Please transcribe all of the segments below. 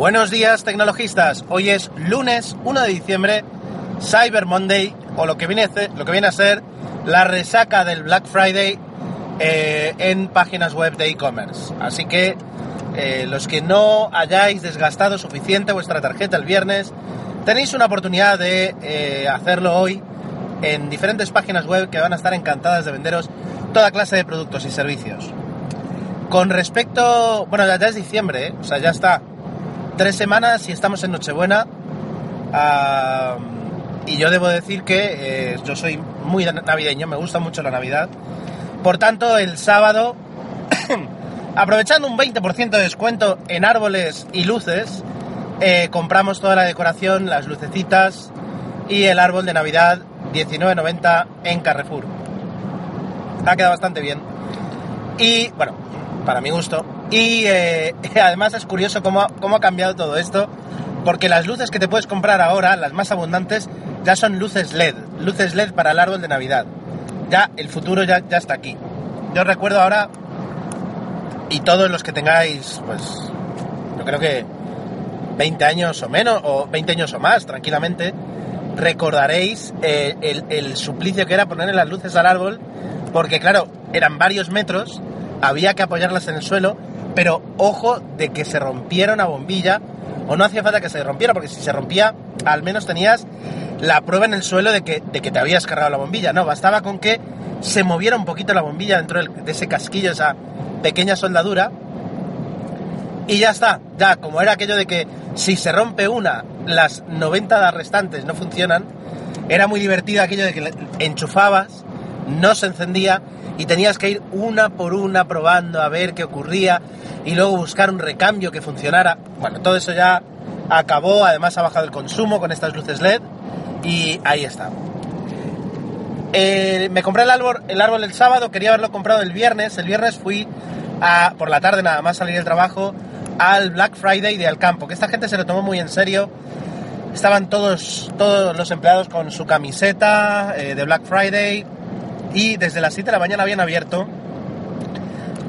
Buenos días tecnologistas, hoy es lunes 1 de diciembre, Cyber Monday, o lo que viene a ser, la resaca del Black Friday eh, en páginas web de e-commerce. Así que eh, los que no hayáis desgastado suficiente vuestra tarjeta el viernes, tenéis una oportunidad de eh, hacerlo hoy en diferentes páginas web que van a estar encantadas de venderos toda clase de productos y servicios. Con respecto, bueno, ya, es diciembre, o sea, ya está tres semanas y estamos en Nochebuena. Ah, y yo debo decir que yo soy muy navideño, me gusta mucho la Navidad. Por tanto, el sábado, aprovechando un 20% de descuento en árboles y luces, eh, compramos toda la decoración, las lucecitas y el árbol de Navidad 19.90 en Carrefour. Ha quedado bastante bien. Y bueno, para mi gusto. Y eh, además es curioso cómo, cómo ha cambiado todo esto, porque las luces que te puedes comprar ahora, las más abundantes, ya son luces LED, luces LED para el árbol de Navidad ya el futuro ya, ya está aquí. Yo recuerdo ahora, y todos los que tengáis, pues, yo creo que 20 años o menos, o 20 años o más, tranquilamente, recordaréis eh, el, el, suplicio que era ponerle las luces al árbol, porque claro, eran varios metros, había que apoyarlas en el suelo, pero ojo de que se rompiera una bombilla, o no hacía falta que se rompiera, porque si se rompía, al menos tenías la prueba en el suelo de que, de que te habías cargado la bombilla. No, bastaba con que se moviera un poquito la bombilla dentro de ese casquillo, esa pequeña soldadura. Y ya está, ya como era aquello de que si se rompe una, las 90 restantes no funcionan, era muy divertido aquello de que enchufabas, no se encendía y tenías que ir una por una probando a ver qué ocurría y luego buscar un recambio que funcionara. Bueno, todo eso ya acabó, además ha bajado el consumo con estas luces LED y ahí está. Eh, me compré el árbol, el árbol el sábado, quería haberlo comprado el viernes. El viernes fui a, por la tarde nada más salir del trabajo al Black Friday de Alcampo, que esta gente se lo tomó muy en serio. Estaban todos, todos los empleados con su camiseta eh, de Black Friday y desde las 7 de la mañana habían abierto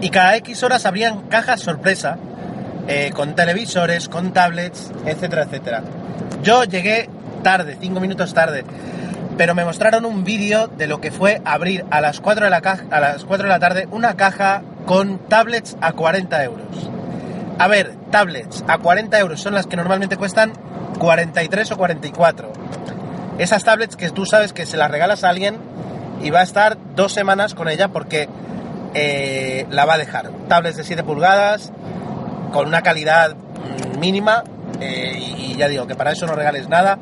y cada X horas abrían cajas sorpresa eh, con televisores, con tablets, etcétera, etcétera. Yo llegué tarde, 5 minutos tarde. Pero me mostraron un vídeo de lo que fue abrir a las 4 de la, a las 4 de la tarde una caja con tablets a 40 euros. A ver, tablets a 40 euros son las que normalmente cuestan 43 o 44. Esas tablets que tú sabes que se las regalas a alguien y va a estar dos semanas con ella porque eh, la va a dejar. Tablets de 7 pulgadas, con una calidad mínima, eh, y, ya digo que para eso no regales nada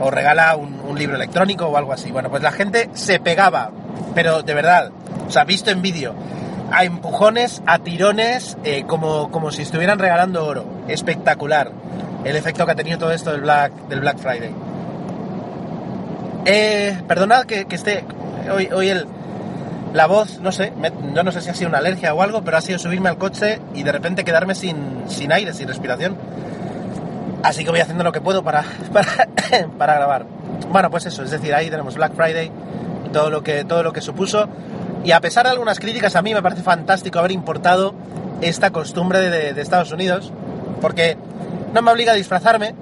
o regala un, libro electrónico o algo así. Bueno, pues la gente se pegaba, pero de verdad, o sea, visto en vídeo, a empujones, a tirones, eh, como, como si estuvieran regalando oro. Espectacular el efecto que ha tenido todo esto del Black, del Black Friday. Eh, perdonad que, esté hoy, hoy el, la voz, no sé, no sé si ha sido una alergia o algo, pero ha sido subirme al coche y de repente quedarme sin, sin aire, sin respiración. Así que voy haciendo lo que puedo para, para, grabar. Bueno, pues eso, es decir, ahí tenemos Black Friday, todo lo que, todo lo que supuso. Y a pesar de algunas críticas, a mí me parece fantástico haber importado esta costumbre de, Estados Unidos, porque no me obliga a disfrazarme.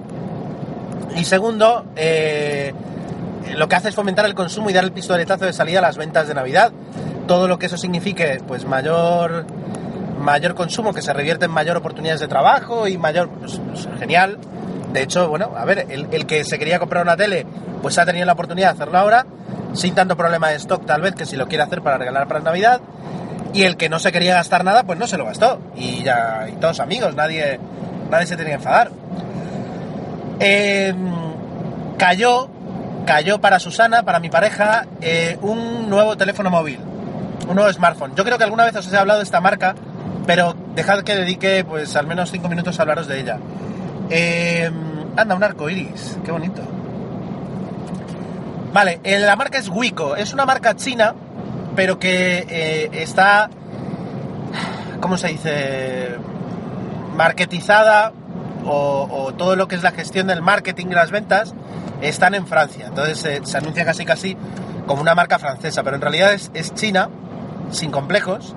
Y segundo, eh, lo que hace es fomentar el consumo y dar el pistoletazo de salida a las ventas de Navidad. Todo lo que eso signifique, pues mayor mayor consumo, que se revierte en mayor oportunidades de trabajo y mayor... Pues, pues, genial. De hecho, bueno, a ver, el, que se quería comprar una tele, pues ha tenido la oportunidad de hacerlo ahora, sin tanto problema de stock tal vez que si lo quiere hacer para regalar para Navidad. Y el que no se quería gastar nada, pues no se lo gastó. Y ya, y todos amigos, nadie, nadie se tenía que enfadar. Em, cayó, cayó para Susana, para mi pareja, eh, un nuevo teléfono móvil, un nuevo smartphone. Yo creo que alguna vez os he hablado de esta marca, pero dejad que dedique pues al menos 5 minutos a hablaros de ella. Eh, anda, un arco iris, qué bonito. Vale, eh, la marca es Wiko, es una marca china, pero que está, ¿cómo se dice? Marketizada o, todo lo que es la gestión del marketing y las ventas están en Francia. Entonces se anuncia casi casi como una marca francesa, pero en realidad es, es china, sin complejos,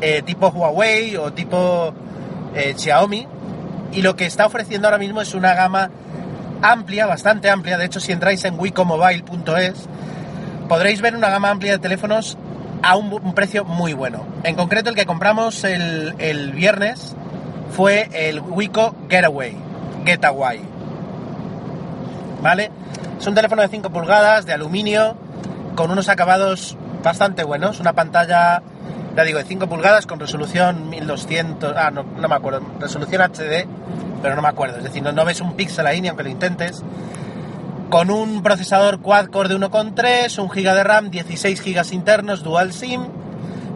eh, tipo Huawei o tipo eh, Xiaomi, y lo que está ofreciendo ahora mismo es una gama amplia, bastante amplia. De hecho, si entráis en wicomobile.es, podréis ver una gama amplia de teléfonos a un, precio muy bueno. En concreto, el que compramos el viernes fue el Wico Getaway. Getaway. ¿Vale? Es un teléfono de 5 pulgadas, de aluminio, con unos acabados bastante buenos. Una pantalla, ya digo, de 5 pulgadas con resolución 1200, ah, no, no me acuerdo, resolución HD, pero no me acuerdo. Es decir, no, ves un píxel ahí ni aunque lo intentes. Con un procesador quad-core de 1,3, 1 GB de RAM, 16 GB internos, dual SIM,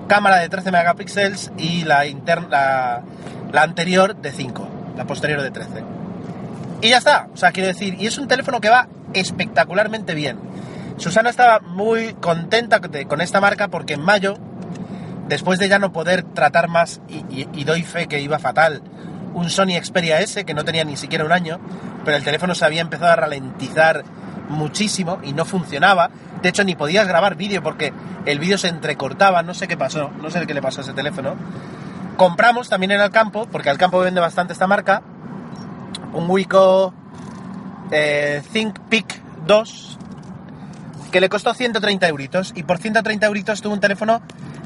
cámara de 13 megapíxeles y la, interna, la, la anterior de 5, la posterior de 13. Y ya está, o sea, quiero decir, y es un teléfono que va espectacularmente bien. Susana estaba muy contenta con esta marca porque en mayo, después de ya no poder tratar más, y- y doy fe que iba fatal, un Sony Xperia S que no tenía ni siquiera un año, pero el teléfono se había empezado a ralentizar muchísimo y no funcionaba. De hecho, ni podías grabar vídeo porque el vídeo se entrecortaba, no sé qué pasó, no sé qué le pasó a ese teléfono. Compramos también en el campo, porque al campo vende bastante esta marca, un Wiko eh, ThinkPic 2 que le costó 130 euritos y por 130 euritos tuvo un teléfono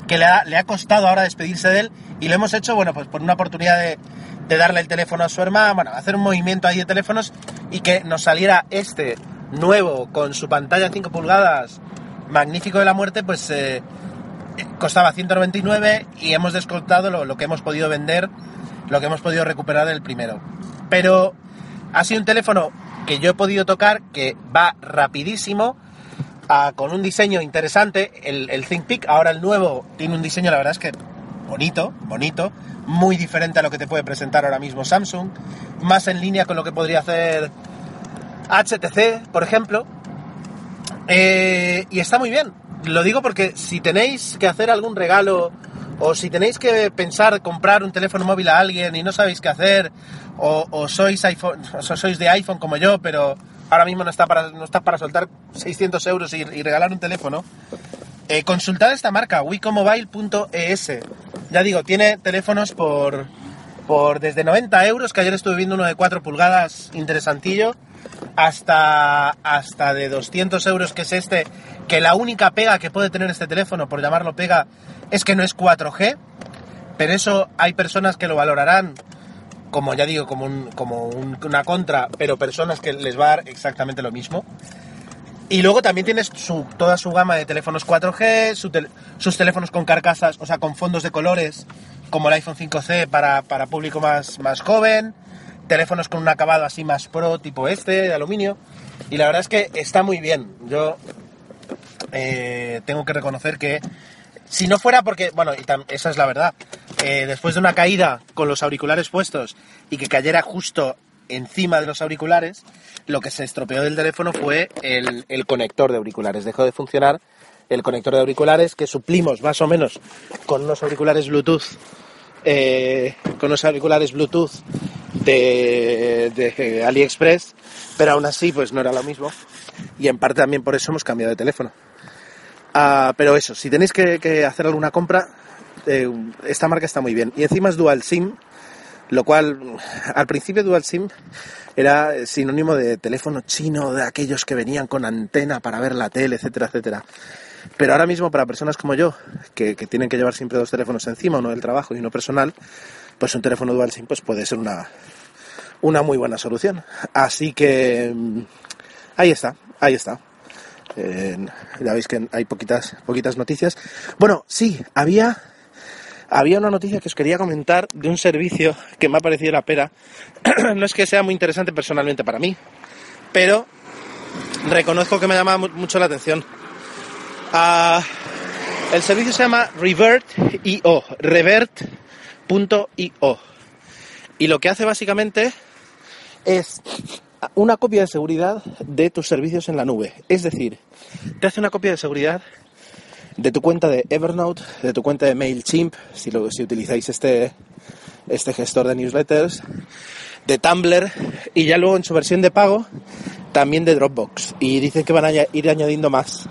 que le ha, costado ahora despedirse de él y lo hemos hecho, bueno, pues por una oportunidad de, de darle el teléfono a su hermana, bueno, hacer un movimiento ahí de teléfonos y que nos saliera este nuevo con su pantalla 5 pulgadas magnífico de la muerte, pues eh, costaba 199 y hemos descontado lo, que hemos podido vender, lo que hemos podido recuperar del primero. Pero ha sido un teléfono que yo he podido tocar, que va rapidísimo, ah, con un diseño interesante. El, el ThinkPic, ahora el nuevo, tiene un diseño, la verdad es que bonito, bonito, muy diferente a lo que te puede presentar ahora mismo Samsung, más en línea con lo que podría hacer HTC, por ejemplo. Eh, y está muy bien. Lo digo porque si tenéis que hacer algún regalo o si tenéis que pensar comprar un teléfono móvil a alguien y no sabéis qué hacer, o, sois, iPhone, o sois de iPhone como yo, pero ahora mismo no está para, no está para soltar 600 euros y, y regalar un teléfono, eh, consultad esta marca, wicomobile.es. Ya digo, tiene teléfonos por, por desde 90 euros, que ayer estuve viendo uno de 4 pulgadas interesantillo, hasta, hasta de 200 euros, que es este, que la única pega que puede tener este teléfono, por llamarlo pega, es que no es 4G, pero eso hay personas que lo valorarán como ya digo, como, como un- una contra, pero personas que les va a dar exactamente lo mismo. Y luego también tienes su, toda su gama de teléfonos 4G, su tel- sus teléfonos con carcasas, o sea, con fondos de colores, como el iPhone 5C para, para público más, más joven, teléfonos con un acabado así más pro, tipo este, de aluminio. Y la verdad es que está muy bien. Yo eh, tengo que reconocer que si no fuera porque, bueno, y esa es la verdad, eh, después de una caída con los auriculares puestos y que cayera justo encima de los auriculares, lo que se estropeó del teléfono fue el, el conector de auriculares. Dejó de funcionar el conector de auriculares que suplimos más o menos con unos auriculares Bluetooth, eh, con unos auriculares Bluetooth de, AliExpress, pero aún así pues no era lo mismo y en parte también por eso hemos cambiado de teléfono. Ah, pero eso, si tenéis que, que hacer alguna compra, eh, esta marca está muy bien. Y encima es Dual SIM, lo cual al principio Dual SIM era sinónimo de teléfono chino, de aquellos que venían con antena para ver la tele, etcétera, etcétera. Pero ahora mismo para personas como yo, que, que tienen que llevar siempre dos teléfonos encima, uno del trabajo y uno personal, pues un teléfono Dual SIM pues puede ser una, una muy buena solución. Así que mm, ahí está, ahí está. Eh, ya veis que hay poquitas, poquitas noticias. Bueno, sí, había, había una noticia que os quería comentar de un servicio que me ha parecido la pera. no es que sea muy interesante personalmente para mí, pero reconozco que me llama mu- mucho la atención. Ah, el servicio se llama Revert.io, revert.io. Y lo que hace básicamente es una copia de seguridad de tus servicios en la nube. Es decir, te hace una copia de seguridad de tu cuenta de Evernote, de tu cuenta de MailChimp, si, lo, si utilizáis este, este gestor de newsletters, de Tumblr y ya luego en su versión de pago también de Dropbox. Y dicen que van a ir añadiendo más.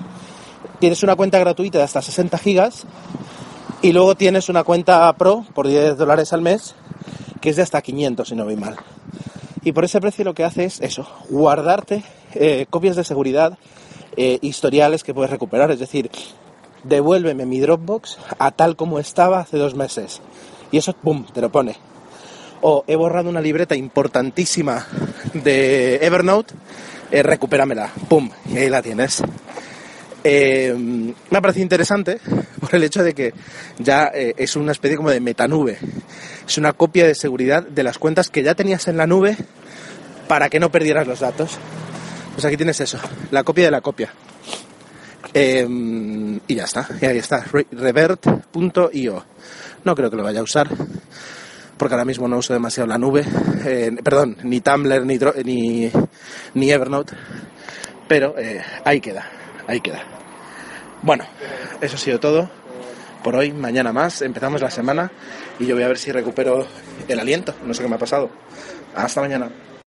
Tienes una cuenta gratuita de hasta 60 gigas y luego tienes una cuenta Pro por 10 dólares al mes que es de hasta 500 si no voy mal. Y por ese precio lo que hace es eso, guardarte eh, copias de seguridad, eh, historiales que puedes recuperar. Es decir, devuélveme mi Dropbox a tal como estaba hace dos meses. Y eso, ¡pum!, te lo pone. O he borrado una libreta importantísima de Evernote, eh, recupéramela, ¡pum!, y ahí la tienes. Eh, me ha parecido interesante por el hecho de que ya eh, es una especie como de metanube. Es una copia de seguridad de las cuentas que ya tenías en la nube para que no perdieras los datos. Pues aquí tienes eso, la copia de la copia. Eh, y ya está, y ahí está, revert.io. No creo que lo vaya a usar, porque ahora mismo no uso demasiado la nube, perdón, ni Tumblr ni, ni, ni Evernote, pero ahí queda, ahí queda. Bueno, eso ha sido todo por hoy. Mañana más, empezamos la semana y yo voy a ver si recupero el aliento. No sé qué me ha pasado. Hasta mañana.